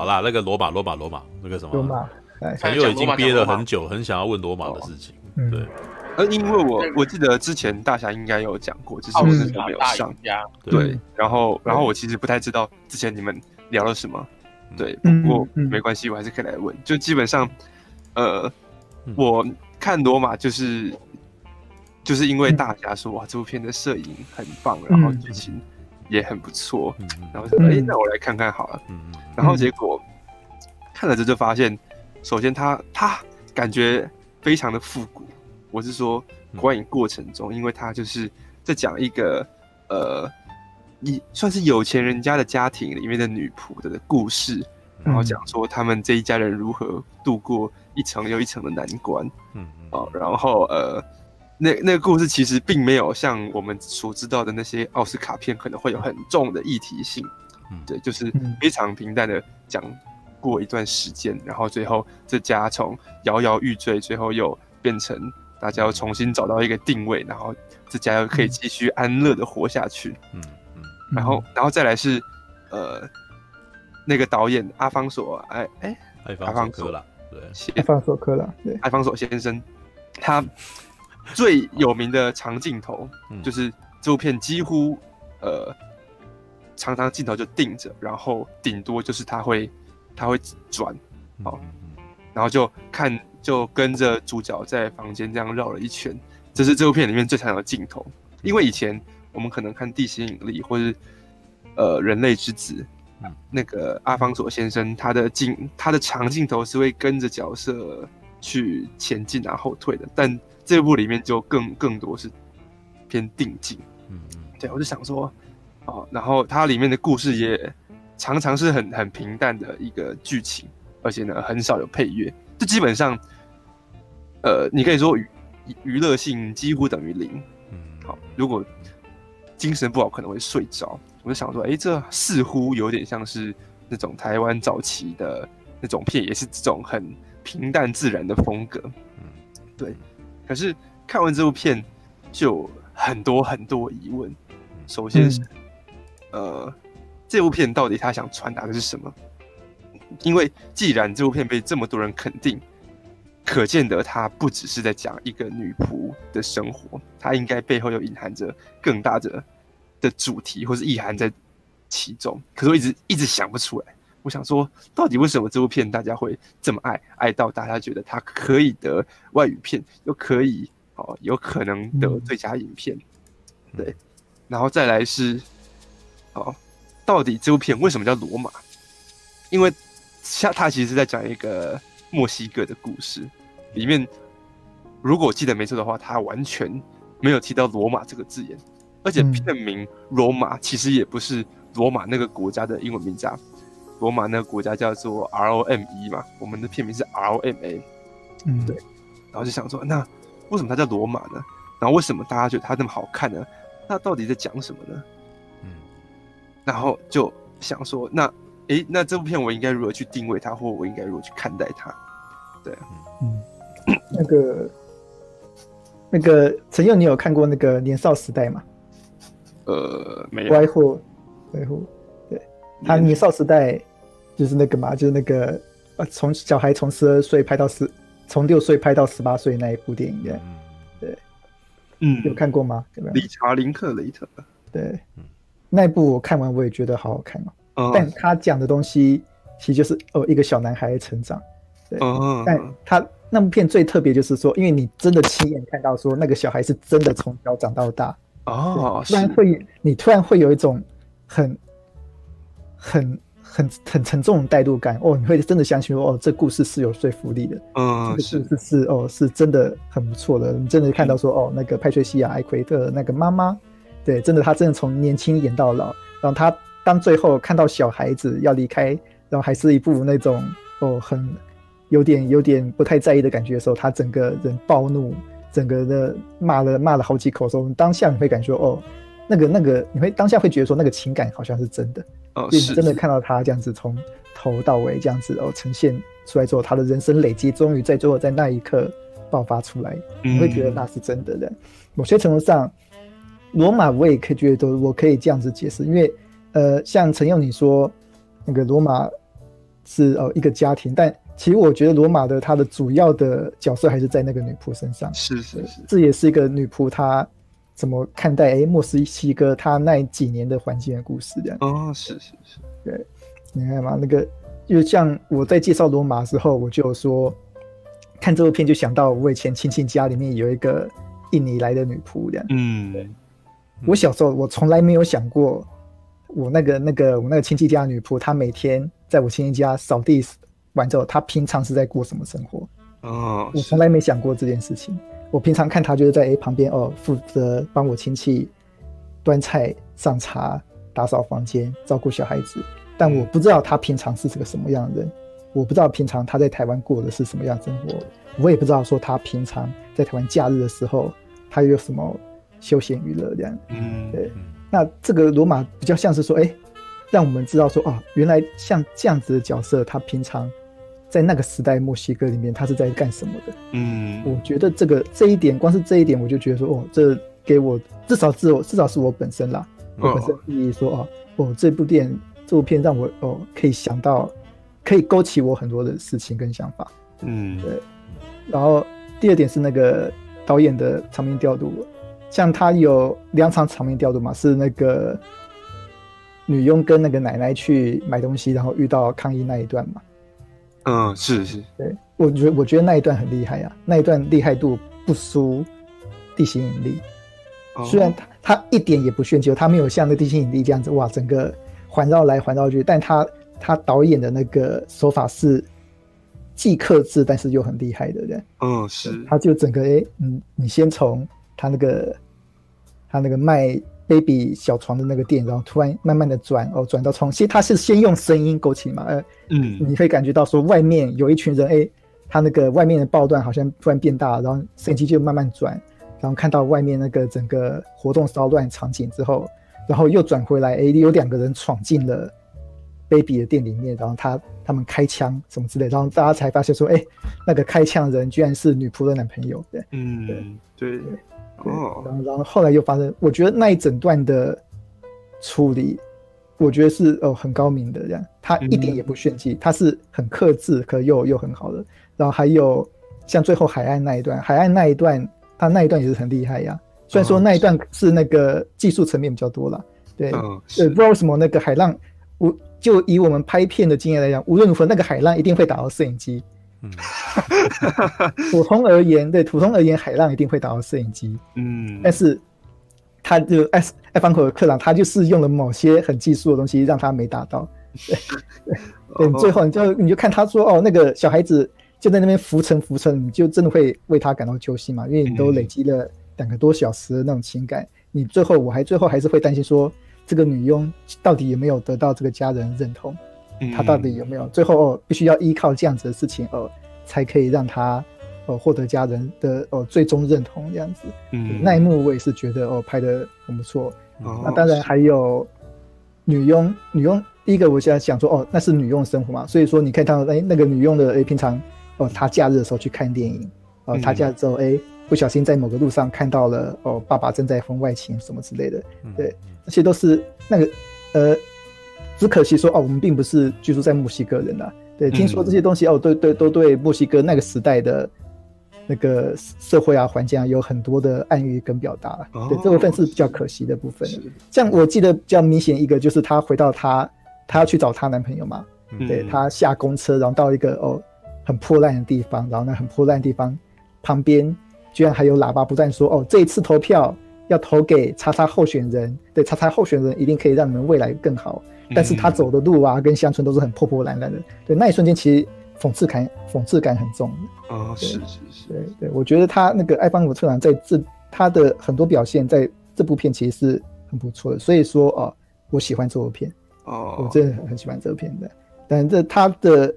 好啦，那个罗马罗马罗马那个什么，罗马，陈佑已经憋了很久，很想要问罗马的事情。对，呃，因为我我记得之前大侠应该有讲过，只是我那时候没有上。对，然后然后我其实不太知道之前你们聊了什么。对，不过没关系，我还是可以来问。就基本上，呃，我看罗马就是就是因为大侠说哇，这部片的摄影很棒，然后剧情也很不错，然后说哎，那我来看看好了。嗯然后结果看了这就发现，首先他他感觉非常的复古。我是说观影过程中，因为他就是在讲一个呃。一算是有钱人家的家庭里面的女仆的故事，然后讲说他们这一家人如何度过一层又一层的难关。嗯，哦，然后呃，那那个故事其实并没有像我们所知道的那些奥斯卡片可能会有很重的议题性。嗯，对，就是非常平淡的讲过一段时间，然后最后这家从摇摇欲坠，最后又变成大家要重新找到一个定位，然后这家又可以继续安乐的活下去。嗯。然后，然后再来是，呃，那个导演阿方索，哎哎，阿方索了，对，阿方索科拉，对，阿方索先生，他 最有名的长镜头，就是这部片几乎，呃，常常镜头就定着，然后顶多就是他会，他会转，好，然后就看，就跟着主角在房间这样绕了一圈，这是这部片里面最常有的镜头，因为以前。我们可能看《地心引力》或是呃《人类之子》，那个阿方索先生他的镜他的长镜头是会跟着角色去前进然后后退的，但这部里面就更更多是偏定镜。嗯嗯，对，我就想说，哦，然后它里面的故事也常常是很很平淡的一个剧情，而且呢很少有配乐，就基本上，呃，你可以说娱娱乐性几乎等于零。嗯，好，如果精神不好可能会睡着，我就想说，哎、欸，这似乎有点像是那种台湾早期的那种片，也是这种很平淡自然的风格。嗯，对。可是看完这部片，就很多很多疑问。首先是，嗯、呃，这部片到底他想传达的是什么？因为既然这部片被这么多人肯定，可见得他不只是在讲一个女仆的生活，他应该背后又隐含着更大的。的主题或是意涵在其中，可是我一直一直想不出来。我想说，到底为什么这部片大家会这么爱，爱到大家觉得它可以得外语片，又可以哦，有可能得最佳影片？对，然后再来是哦，到底这部片为什么叫罗马？因为像它其实是在讲一个墨西哥的故事，里面如果我记得没错的话，它完全没有提到罗马这个字眼。而且片名罗马其实也不是罗马那个国家的英文名字啊，罗马那个国家叫做 R O M E 嘛，我们的片名是 R O M A，嗯，对。然后就想说，那为什么它叫罗马呢？然后为什么大家觉得它那么好看呢？那到底在讲什么呢？嗯，然后就想说，那诶，那这部片我应该如何去定位它，或我应该如何去看待它？对，嗯，那个那个陈佑，你有看过那个年少时代吗？呃，没有。歪货，歪货，对，他年少时代就是那个嘛，就是那个呃，从小孩从十二岁拍到十，从六岁拍到十八岁那一部电影，对，对，嗯，有看过吗？有没有？理查·林克雷特，对，那一部我看完我也觉得好好看哦，但他讲的东西其实就是哦，一个小男孩的成长，对，但他那部片最特别就是说，因为你真的亲眼看到说那个小孩是真的从小长到大。哦，突然会，你突然会有一种很、很、很、很沉重的代入感哦，你会真的相信哦，这故事是有说服力的，嗯，这个故事是哦，是真的很不错的。你真的看到说哦，那个派翠西亚·艾奎特那个妈妈，对，真的她真的从年轻演到老，然后她当最后看到小孩子要离开，然后还是一部那种哦，很有点有点不太在意的感觉的时候，她整个人暴怒。整个的骂了骂了好几口的时候，当下你会感觉哦，那个那个，你会当下会觉得说那个情感好像是真的，哦，你真的看到他这样子从头到尾这样子哦呈现出来之后，他的人生累积终于在最后在那一刻爆发出来，你会觉得那是真的的。某些程度上，罗马我也可以觉得我可以这样子解释，因为呃，像陈佑你说那个罗马是哦一个家庭，但其实我觉得罗马的他的主要的角色还是在那个女仆身上。是是是，这也是一个女仆她怎么看待哎墨西哥他那几年的环境的故事这样。哦，是是是，对，你看嘛，那个就像我在介绍罗马的时候，我就有说看这部片就想到我以前亲戚家里面有一个印尼来的女仆这样。嗯，对，我小时候我从来没有想过。我那个那个我那个亲戚家的女仆，她每天在我亲戚家扫地完之后，她平常是在过什么生活？哦，我从来没想过这件事情。我平常看他就是在诶旁边哦，负责帮我亲戚端菜、上茶、打扫房间、照顾小孩子。但我不知道他平常是个什么样的人，我不知道平常他在台湾过的是什么样的生活，我也不知道说他平常在台湾假日的时候，他有什么休闲娱乐这样。嗯，对。那这个罗马比较像是说，哎，让我们知道说，哦，原来像这样子的角色，他平常在那个时代墨西哥里面，他是在干什么的？嗯，我觉得这个这一点，光是这一点，我就觉得说，哦，这给我至少是我至少是我本身啦，我本身意义说，哦，哦，这部电这部片让我哦可以想到，可以勾起我很多的事情跟想法。嗯，对。然后第二点是那个导演的场面调度。像他有两场场面调度嘛，是那个女佣跟那个奶奶去买东西，然后遇到抗议那一段嘛。嗯，是是，对，我觉得我觉得那一段很厉害啊，那一段厉害度不输地心引力。哦、虽然他他一点也不炫技，他没有像那地心引力这样子哇，整个环绕来环绕去，但他他导演的那个手法是既克制，但是又很厉害的人。嗯，是，他就整个哎，嗯，你先从。他那个，他那个卖 baby 小床的那个店，然后突然慢慢的转哦，转到窗，其实他是先用声音勾起嘛，呃，嗯，你会感觉到说外面有一群人，哎，他那个外面的报段好像突然变大，然后摄影机就慢慢转，然后看到外面那个整个活动骚乱场景之后，然后又转回来，哎，有两个人闯进了 baby 的店里面，然后他他们开枪什么之类，然后大家才发现说，哎，那个开枪人居然是女仆的男朋友，对，嗯，对。对哦，然后然后后来又发生，我觉得那一整段的处理，我觉得是哦很高明的这样，他一点也不炫技，他是很克制，可又又很好的。然后还有像最后海岸那一段，海岸那一段，他那一段也是很厉害呀。虽然说那一段是那个技术层面比较多了，对，对，不知道为什么那个海浪，我就以我们拍片的经验来讲，无论如何那个海浪一定会打到摄影机。嗯，普通而言，对，普通而言，海浪一定会打到摄影机。嗯，但是他就艾艾方口的克朗，他就是用了某些很技术的东西，让他没打到。对 对，对，最后你就你就看他说哦，那个小孩子就在那边浮沉浮沉，你就真的会为他感到揪心嘛？因为你都累积了两个多小时的那种情感，你最后我还最后还是会担心说，这个女佣到底有没有得到这个家人认同？他到底有没有？最后哦，必须要依靠这样子的事情哦，才可以让他哦获得家人的哦最终认同这样子。嗯，那一幕我也是觉得哦拍的很不错。哦，那当然还有女佣，女佣第一个我现在想说哦，那是女佣生活嘛，所以说你可以看到哎那个女佣的哎平常哦她假日的时候去看电影哦，她假日之后哎不小心在某个路上看到了哦爸爸正在婚外情什么之类的，对，这些都是那个呃。只可惜说哦，我们并不是居住在墨西哥人呐、啊。对，听说这些东西、嗯、哦，对对，都对墨西哥那个时代的那个社会啊、环境啊，有很多的暗喻跟表达。哦、对，这部分是比较可惜的部分。像我记得比较明显一个，就是她回到她，她要去找她男朋友嘛。嗯、对，她下公车，然后到一个哦很破烂的地方，然后呢很破烂的地方旁边居然还有喇叭不断说哦，这一次投票要投给叉叉候选人，对，叉叉候选人一定可以让你们未来更好。但是他走的路啊，跟乡村都是很破破烂烂的。对，那一瞬间其实讽刺感，讽刺感很重。哦，是是是。对对，我觉得他那个艾方姆特朗在这他的很多表现，在这部片其实是很不错的。所以说哦，我喜欢这部片。哦，我真的很喜欢这部片的。但这他的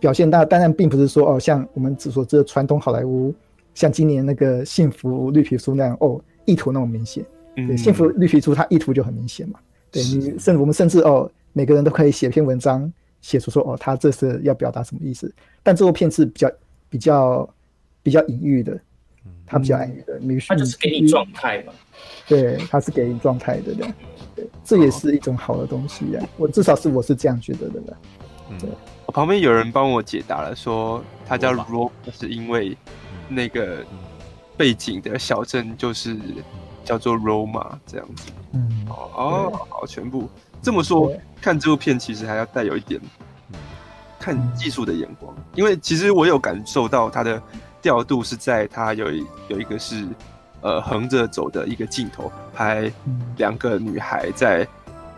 表现，当当然并不是说哦，像我们所知的传统好莱坞，像今年那个《幸福绿皮书》那样哦，意图那么明显。对，《幸福绿皮书》它意图就很明显嘛。对你甚至我们甚至哦，每个人都可以写篇文章，写出说哦，他这是要表达什么意思。但这部片是比较比较比较隐喻的，他比较隐喻的，你他就是给你状态嘛。对，他是给你状态的这样，对，这也是一种好的东西呀。我至少是我是这样觉得的。嗯，我旁边有人帮我解答了，说他叫 Roma，是因为那个背景的小镇就是叫做 Roma 这样子。嗯，哦，好，全部。这么说，看这部片其实还要带有一点看技术的眼光，因为其实我有感受到它的调度是在它有一有一个是呃横着走的一个镜头，拍两个女孩在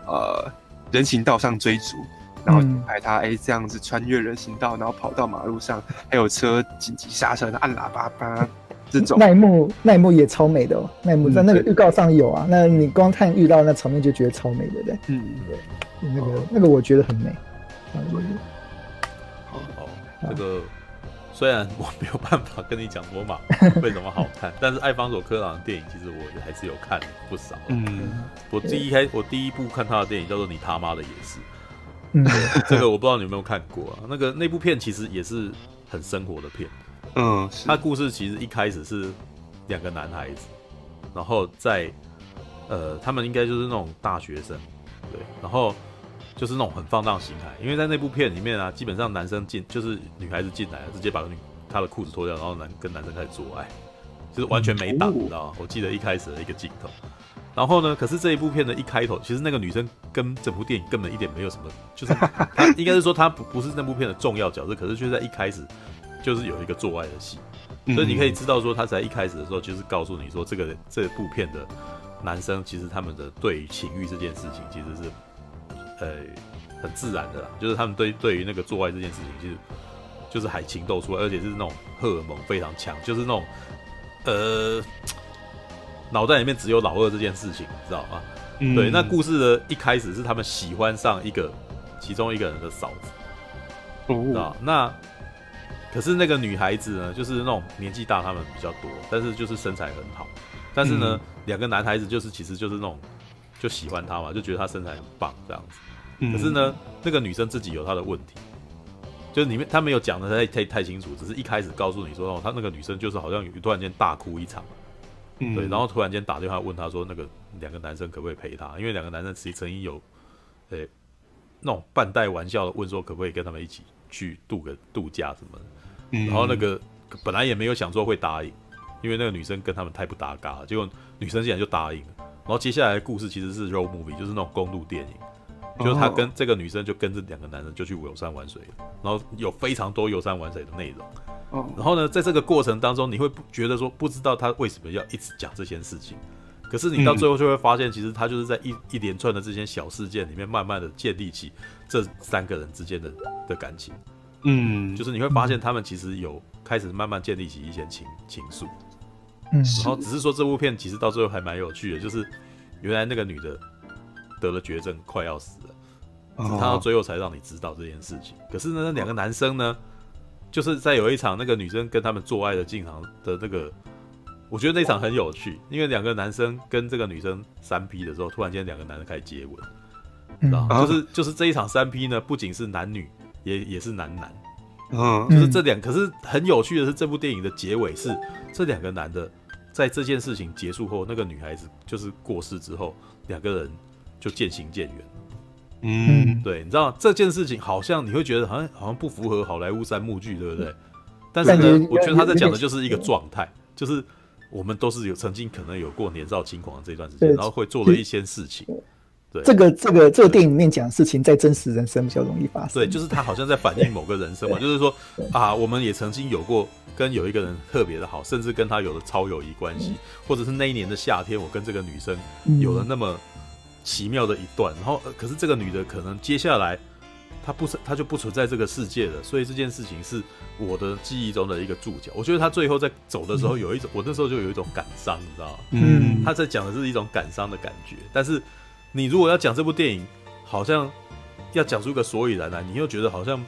呃人行道上追逐。然后拍他哎，这样子穿越人行道，然后跑到马路上，还有车紧急刹车，按喇叭叭，这种。那一幕那一幕也超美的哦，那一幕在那个预告上有啊，那你光看遇到那场面就觉得超美的，对，嗯。对，那个那个我觉得很美，好，好，这个虽然我没有办法跟你讲罗马 为什么好看，但是艾方索科朗的电影其实我还是有看不少，嗯，我第一开我第一部看他的电影叫做你他妈的也是。嗯，这个我不知道你有没有看过啊？那个那部片其实也是很生活的片，嗯，他故事其实一开始是两个男孩子，然后在呃，他们应该就是那种大学生，对，然后就是那种很放荡形态，因为在那部片里面啊，基本上男生进就是女孩子进来直接把女她的裤子脱掉，然后男跟男生开始做爱，就是完全没挡，你知道吗？我记得一开始的一个镜头。然后呢？可是这一部片的一开头，其实那个女生跟整部电影根本一点没有什么，就是她应该是说她不不是那部片的重要角色，可是却在一开始就是有一个做爱的戏，所以你可以知道说，他在一开始的时候就是告诉你说，这个这部片的男生其实他们的对于情欲这件事情其实是呃很自然的啦，就是他们对对于那个做爱这件事情，其实就是海情窦出来，而且是那种荷尔蒙非常强，就是那种呃。脑袋里面只有老二这件事情，你知道吗？嗯、对，那故事的一开始是他们喜欢上一个其中一个人的嫂子，哦、知道那可是那个女孩子呢，就是那种年纪大他们比较多，但是就是身材很好。但是呢，两、嗯、个男孩子就是其实就是那种就喜欢她嘛，就觉得她身材很棒这样子。嗯、可是呢，那个女生自己有她的问题，就是里面她没有讲的太太太清楚，只是一开始告诉你说哦，她那个女生就是好像有突然间大哭一场。嗯、对，然后突然间打电话问他说：“那个两个男生可不可以陪她？因为两个男生其实曾经有，诶、欸，那种半带玩笑的问说可不可以跟他们一起去度个度假什么的。嗯、然后那个本来也没有想说会答应，因为那个女生跟他们太不搭嘎了。结果女生竟然就答应了。然后接下来的故事其实是 road movie，就是那种公路电影，就是他跟这个女生就跟这两个男生就去游山玩水，然后有非常多游山玩水的内容。”然后呢，在这个过程当中，你会不觉得说不知道他为什么要一直讲这些事情，可是你到最后就会发现，其实他就是在一一连串的这些小事件里面，慢慢的建立起这三个人之间的的感情。嗯，就是你会发现他们其实有开始慢慢建立起一些情情愫。嗯，然后只是说这部片其实到最后还蛮有趣的，就是原来那个女的得了绝症，快要死了，他到最后才让你知道这件事情。可是呢，那两个男生呢？就是在有一场那个女生跟他们做爱的进场的那个，我觉得那场很有趣，因为两个男生跟这个女生三 P 的时候，突然间两个男生开始接吻，知道、嗯、就是就是这一场三 P 呢，不仅是男女，也也是男男，嗯，就是这两，可是很有趣的是，这部电影的结尾是这两个男的在这件事情结束后，那个女孩子就是过世之后，两个人就渐行渐远。嗯，对，你知道这件事情好像你会觉得好像好像不符合好莱坞三幕剧，对不对？但是呢，我觉得他在讲的就是一个状态，就是我们都是有曾经可能有过年少轻狂的这段时间，然后会做了一些事情。对，这个这个这个电影里面讲的事情，在真实人生比较容易发生。对，就是他好像在反映某个人生嘛，就是说啊，我们也曾经有过跟有一个人特别的好，甚至跟他有了超友谊关系，或者是那一年的夏天，我跟这个女生有了那么。奇妙的一段，然后可是这个女的可能接下来她不存，他就不存在这个世界了，所以这件事情是我的记忆中的一个注脚。我觉得他最后在走的时候有一种，嗯、我那时候就有一种感伤，你知道吗？嗯，他在讲的是一种感伤的感觉。但是你如果要讲这部电影，好像要讲出个所以然来，你又觉得好像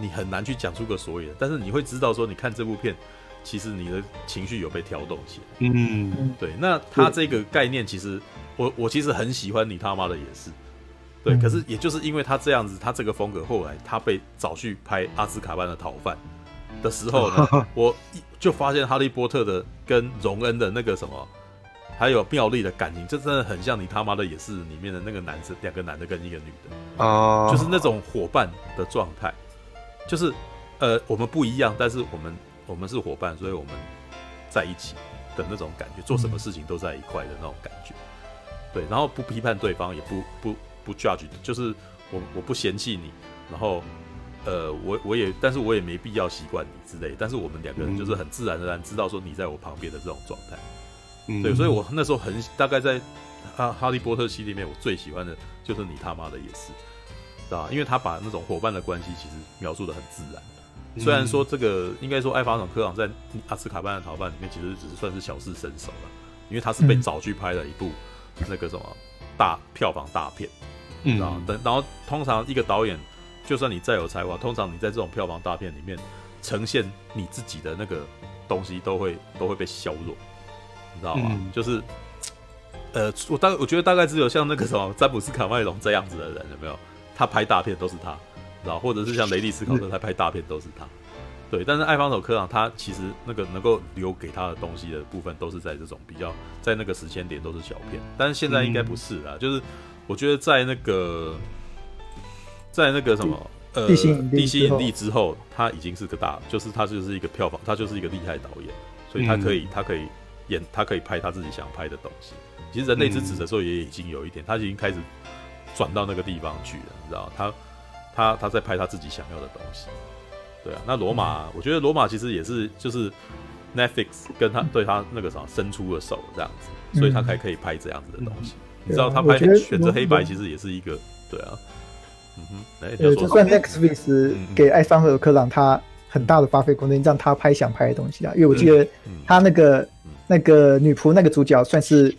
你很难去讲出个所以然。但是你会知道说，你看这部片，其实你的情绪有被调动起来。嗯，对。那他这个概念其实。我我其实很喜欢你他妈的也是，对，可是也就是因为他这样子，他这个风格，后来他被找去拍阿兹卡班的逃犯的时候呢，我就发现哈利波特的跟荣恩的那个什么，还有妙丽的感情，这真的很像你他妈的也是里面的那个男生，两个男的跟一个女的，哦，就是那种伙伴的状态。就是呃我们不一样，但是我们我们是伙伴，所以我们在一起的那种感觉，做什么事情都在一块的那种感觉。对，然后不批判对方，也不不不 judge，就是我我不嫌弃你，然后呃我我也，但是我也没必要习惯你之类，但是我们两个人就是很自然而然知道说你在我旁边的这种状态。嗯，对，所以我那时候很大概在哈哈利波特系里面，我最喜欢的就是你他妈的也是，知道吧？因为他把那种伙伴的关系其实描述的很自然。虽然说这个应该说艾法总科朗在阿斯卡班的逃犯里面，其实只是算是小试身手了，因为他是被找去拍了一部。那个什么大票房大片，嗯，然后等，然后通常一个导演，就算你再有才华，通常你在这种票房大片里面呈现你自己的那个东西，都会都会被削弱，你知道吗？嗯、就是，呃，我大我觉得大概只有像那个什么詹姆斯卡麦隆这样子的人，有没有？他拍大片都是他，然后？或者是像雷利斯考特他拍大片都是他。对，但是艾方手科长他其实那个能够留给他的东西的部分，都是在这种比较在那个时间点都是小片，但是现在应该不是啦，嗯、就是我觉得在那个在那个什么呃地心地心引力之后，他已经是个大，就是他就是一个票房，他就是一个厉害导演，所以他可以、嗯、他可以演，他可以拍他自己想拍的东西。其实人类之子的时候也已经有一点，他已经开始转到那个地方去了，你知道他他他在拍他自己想要的东西。对啊，那罗马，我觉得罗马其实也是，就是 Netflix 跟他对他那个啥伸出了手这样子，所以他才可以拍这样子的东西。你知道他拍选择黑白其实也是一个，对啊，嗯哼，哎，就算 Netflix 给艾桑和克朗他很大的发挥空间，让他拍想拍的东西啊，因为我记得他那个那个女仆那个主角算是，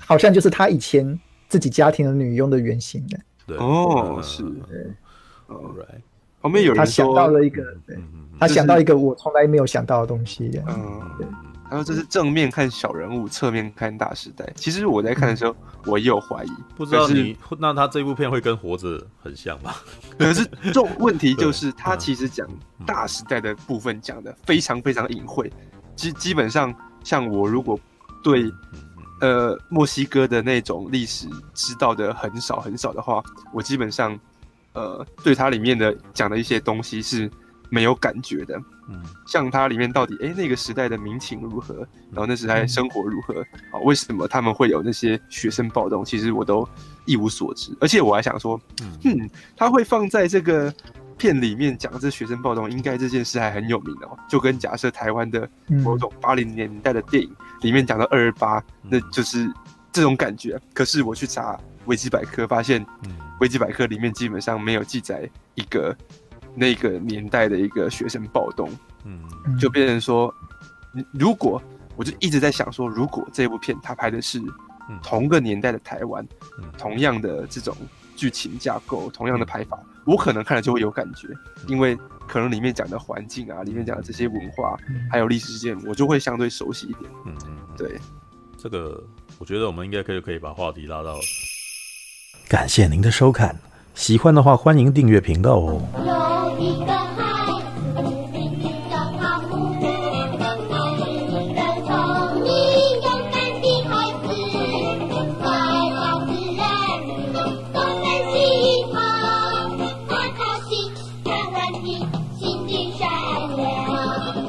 好像就是他以前自己家庭的女佣的原型的。对，哦，是，对，All right。后面有人说，他想到了一个，对，他想到一个我从来没有想到的东西。嗯，对。他说这是正面看小人物，侧面看大时代。其实我在看的时候，我也有怀疑，不知道你那他这部片会跟活着很像吗？可是这种问题就是，他其实讲大时代的部分讲的非常非常隐晦。基基本上，像我如果对呃墨西哥的那种历史知道的很少很少的话，我基本上。呃，对它里面的讲的一些东西是没有感觉的，嗯，像它里面到底，哎，那个时代的民情如何，然后那时代生活如何，啊，为什么他们会有那些学生暴动，其实我都一无所知，而且我还想说，嗯，他会放在这个片里面讲这学生暴动，应该这件事还很有名哦，就跟假设台湾的某种八零年代的电影里面讲到二二八，那就是这种感觉，可是我去查。维基百科发现，维基百科里面基本上没有记载一个那个年代的一个学生暴动，嗯，就变成说，如果我就一直在想说，如果这部片它拍的是同个年代的台湾，同样的这种剧情架构，同样的拍法，我可能看了就会有感觉，因为可能里面讲的环境啊，里面讲的这些文化，还有历史事件，我就会相对熟悉一点。嗯嗯，对，这个我觉得我们应该可以可以把话题拉到。感谢您的收看，喜欢的话欢迎订阅频道哦。